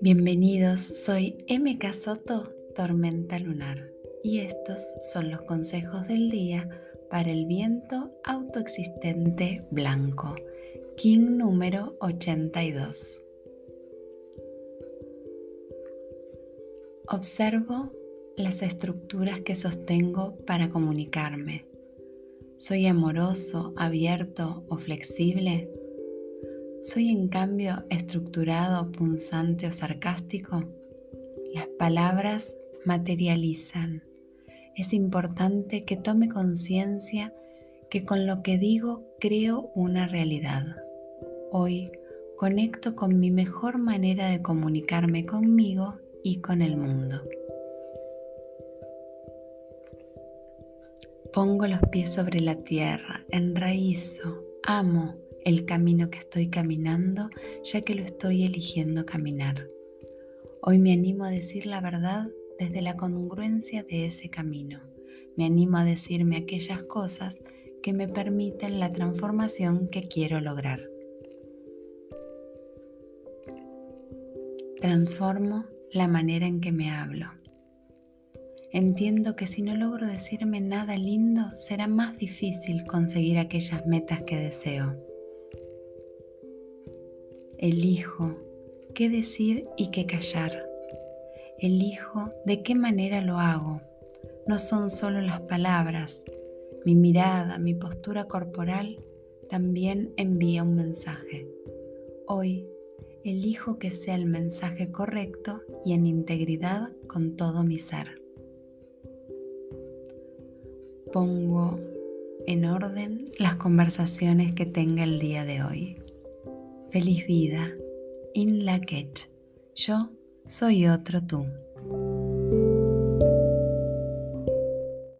Bienvenidos, soy MK Soto, Tormenta Lunar, y estos son los consejos del día para el viento autoexistente blanco, King número 82. Observo las estructuras que sostengo para comunicarme. ¿Soy amoroso, abierto o flexible? ¿Soy en cambio estructurado, punzante o sarcástico? Las palabras materializan. Es importante que tome conciencia que con lo que digo creo una realidad. Hoy conecto con mi mejor manera de comunicarme conmigo y con el mundo. Pongo los pies sobre la tierra, enraízo, amo, el camino que estoy caminando, ya que lo estoy eligiendo caminar. Hoy me animo a decir la verdad desde la congruencia de ese camino. Me animo a decirme aquellas cosas que me permiten la transformación que quiero lograr. Transformo la manera en que me hablo. Entiendo que si no logro decirme nada lindo, será más difícil conseguir aquellas metas que deseo. Elijo qué decir y qué callar. Elijo de qué manera lo hago. No son solo las palabras. Mi mirada, mi postura corporal también envía un mensaje. Hoy elijo que sea el mensaje correcto y en integridad con todo mi ser. Pongo en orden las conversaciones que tenga el día de hoy. Feliz vida. In la Yo soy otro tú.